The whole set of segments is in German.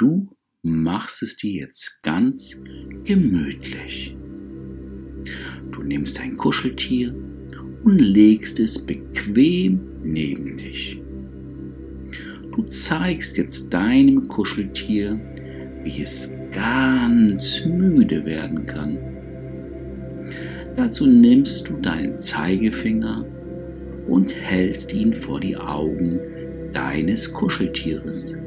du machst es dir jetzt ganz gemütlich. Du nimmst ein Kuscheltier und legst es bequem neben dich. Du zeigst jetzt deinem Kuscheltier, wie es ganz müde werden kann. Dazu nimmst du deinen Zeigefinger und hältst ihn vor die Augen deines Kuscheltieres,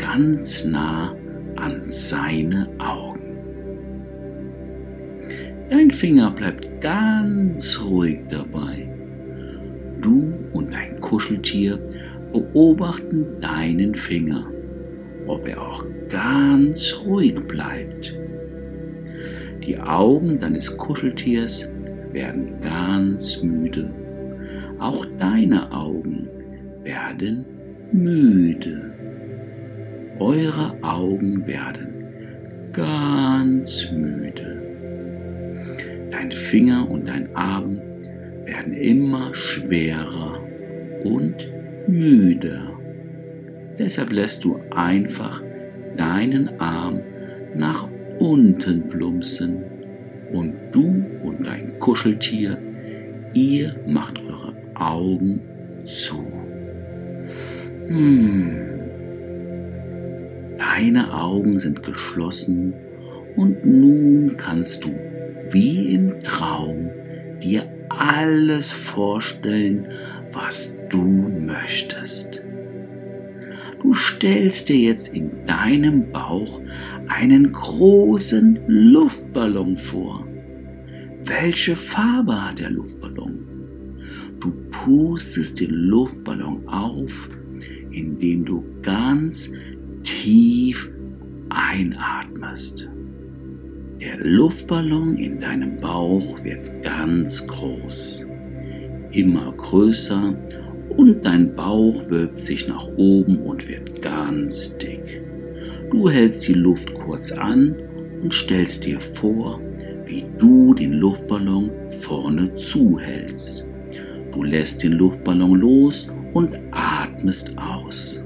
ganz nah an seine Augen. Dein Finger bleibt ganz ruhig dabei. Du und dein Kuscheltier beobachten deinen Finger, ob er auch ganz ruhig bleibt. Die Augen deines Kuscheltiers werden ganz müde. Auch deine Augen werden müde. Eure Augen werden ganz müde. Dein Finger und dein Arm werden immer schwerer und müder. Deshalb lässt du einfach deinen Arm nach unten plumpsen und du und dein Kuscheltier, ihr macht eure Augen zu. Hm. Deine Augen sind geschlossen und nun kannst du wie im Traum dir alles vorstellen, was du möchtest. Du stellst dir jetzt in deinem Bauch einen großen Luftballon vor. Welche Farbe hat der Luftballon? Du pustest den Luftballon auf, indem du ganz tief einatmest. Der Luftballon in deinem Bauch wird ganz groß, immer größer und dein Bauch wölbt sich nach oben und wird ganz dick. Du hältst die Luft kurz an und stellst dir vor, wie du den Luftballon vorne zuhältst. Du lässt den Luftballon los und atmest aus.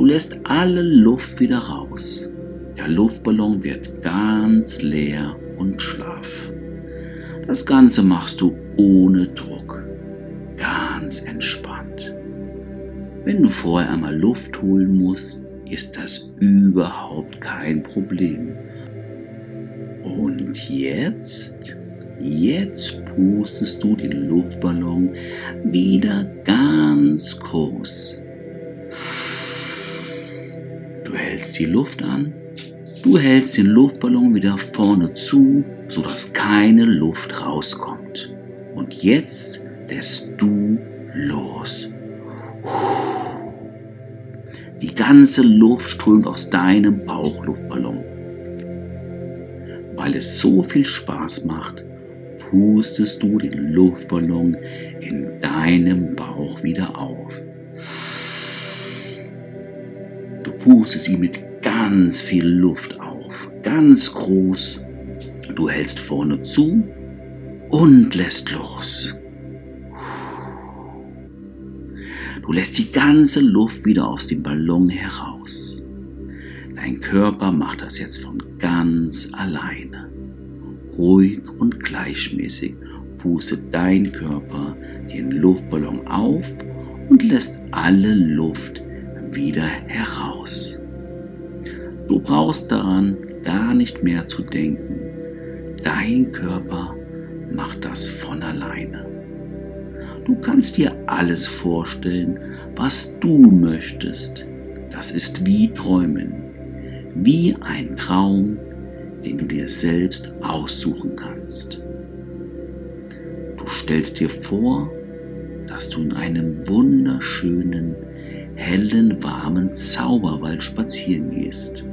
Du lässt alle Luft wieder raus. Der Luftballon wird ganz leer und schlaff. Das Ganze machst du ohne Druck, ganz entspannt. Wenn du vorher einmal Luft holen musst, ist das überhaupt kein Problem. Und jetzt, jetzt pustest du den Luftballon wieder ganz groß. Hältst die Luft an Du hältst den Luftballon wieder vorne zu, sodass keine Luft rauskommt. Und jetzt lässt du los. Die ganze Luft strömt aus deinem Bauchluftballon. Weil es so viel Spaß macht, pustest du den Luftballon in deinem Bauch wieder auf. Du pustest ihn mit ganz viel Luft auf, ganz groß. Du hältst vorne zu und lässt los. Du lässt die ganze Luft wieder aus dem Ballon heraus. Dein Körper macht das jetzt von ganz alleine. Ruhig und gleichmäßig pustet dein Körper den Luftballon auf und lässt alle Luft wieder heraus. Du brauchst daran gar nicht mehr zu denken. Dein Körper macht das von alleine. Du kannst dir alles vorstellen, was du möchtest. Das ist wie Träumen, wie ein Traum, den du dir selbst aussuchen kannst. Du stellst dir vor, dass du in einem wunderschönen, hellen, warmen Zauberwald spazieren gehst.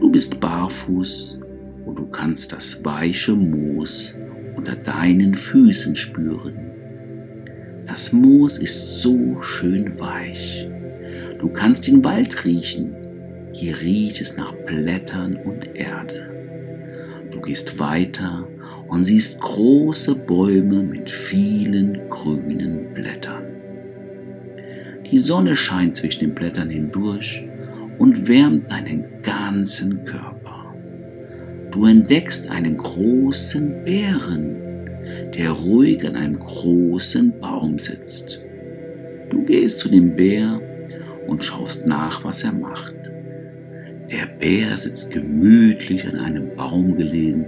Du bist barfuß und du kannst das weiche Moos unter deinen Füßen spüren. Das Moos ist so schön weich. Du kannst den Wald riechen. Hier riecht es nach Blättern und Erde. Du gehst weiter und siehst große Bäume mit vielen grünen Blättern. Die Sonne scheint zwischen den Blättern hindurch und wärmt deinen ganzen Körper. Du entdeckst einen großen Bären, der ruhig an einem großen Baum sitzt. Du gehst zu dem Bär und schaust nach, was er macht. Der Bär sitzt gemütlich an einem Baum gelehnt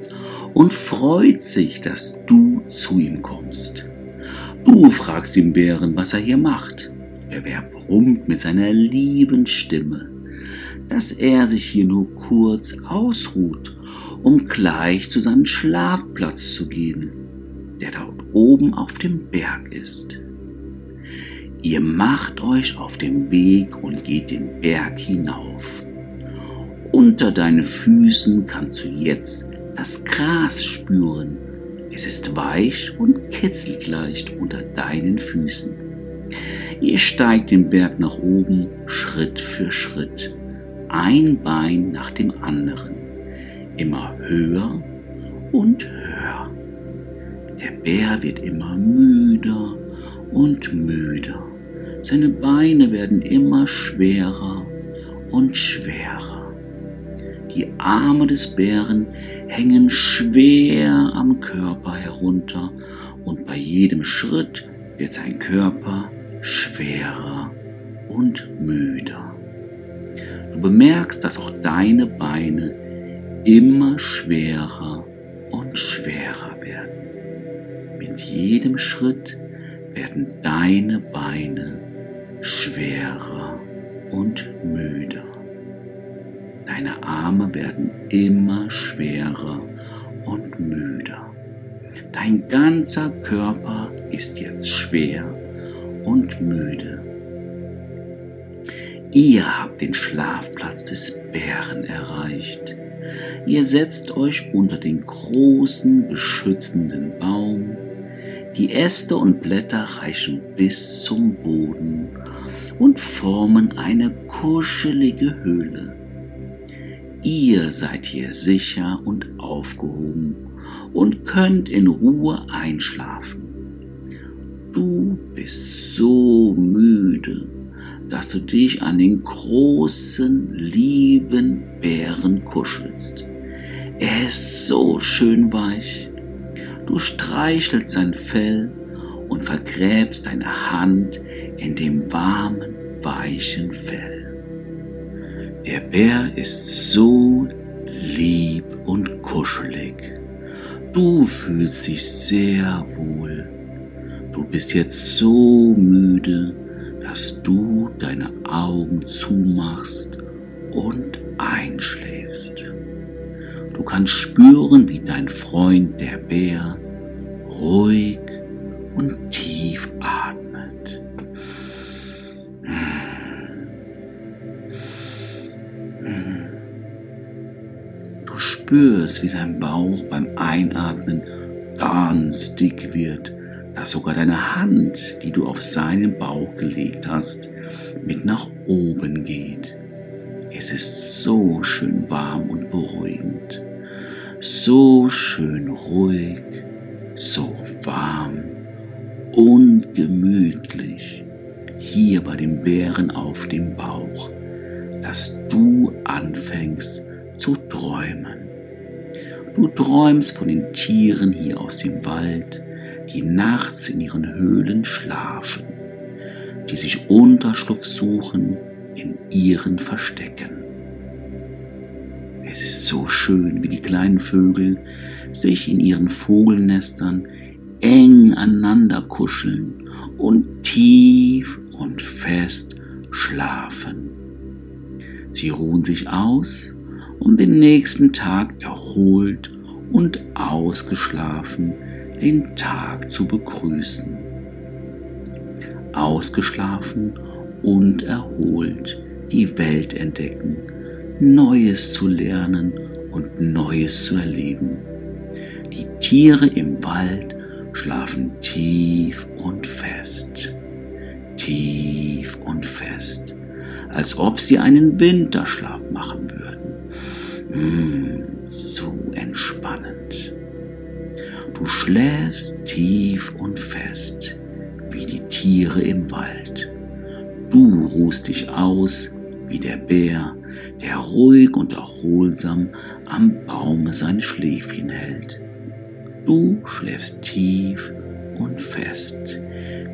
und freut sich, dass du zu ihm kommst. Du fragst den Bären, was er hier macht. Der Bär brummt mit seiner lieben Stimme, dass er sich hier nur kurz ausruht, um gleich zu seinem Schlafplatz zu gehen, der dort oben auf dem Berg ist. Ihr macht euch auf den Weg und geht den Berg hinauf. Unter deinen Füßen kannst du jetzt das Gras spüren. Es ist weich und kitzelt leicht unter deinen Füßen. Ihr steigt den Berg nach oben, Schritt für Schritt, ein Bein nach dem anderen, immer höher und höher. Der Bär wird immer müder und müder. Seine Beine werden immer schwerer und schwerer. Die Arme des Bären hängen schwer am Körper herunter und bei jedem Schritt wird sein Körper schwerer und müder. Du bemerkst, dass auch deine Beine immer schwerer und schwerer werden. Mit jedem Schritt werden deine Beine schwerer und müder. Deine Arme werden immer schwerer und müder. Dein ganzer Körper ist jetzt schwer und müde. Ihr habt den Schlafplatz des Bären erreicht. Ihr setzt euch unter den großen beschützenden Baum. Die Äste und Blätter reichen bis zum Boden und formen eine kuschelige Höhle. Ihr seid hier sicher und aufgehoben und könnt in Ruhe einschlafen. Du bist so müde, dass du dich an den großen, lieben Bären kuschelst. Er ist so schön weich. Du streichelst sein Fell und vergräbst deine Hand in dem warmen, weichen Fell. Der Bär ist so lieb und kuschelig. Du fühlst dich sehr wohl. Du bist jetzt so müde, dass du deine Augen zumachst und einschläfst. Du kannst spüren, wie dein Freund der Bär ruhig und tief atmet. spürst, wie sein Bauch beim Einatmen ganz dick wird, dass sogar deine Hand, die du auf seinen Bauch gelegt hast, mit nach oben geht. Es ist so schön warm und beruhigend, so schön ruhig, so warm und gemütlich hier bei dem Bären auf dem Bauch, dass du anfängst zu träumen. Du träumst von den Tieren hier aus dem Wald, die nachts in ihren Höhlen schlafen, die sich Unterschlupf suchen in ihren Verstecken. Es ist so schön, wie die kleinen Vögel sich in ihren Vogelnestern eng aneinander kuscheln und tief und fest schlafen. Sie ruhen sich aus um den nächsten Tag erholt und ausgeschlafen den Tag zu begrüßen. Ausgeschlafen und erholt die Welt entdecken, Neues zu lernen und Neues zu erleben. Die Tiere im Wald schlafen tief und fest, tief und fest, als ob sie einen Winterschlaf machen würden. Mmh, so entspannend. Du schläfst tief und fest, wie die Tiere im Wald. Du ruhst dich aus, wie der Bär, der ruhig und erholsam am Baume sein Schläfchen hält. Du schläfst tief und fest,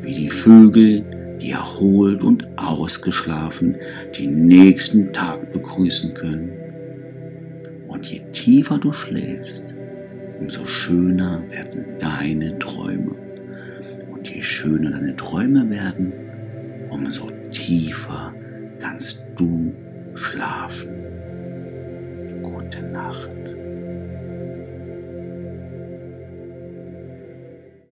wie die Vögel, die erholt und ausgeschlafen den nächsten Tag begrüßen können. Und je tiefer du schläfst, umso schöner werden deine Träume. Und je schöner deine Träume werden, umso tiefer kannst du schlafen. Gute Nacht.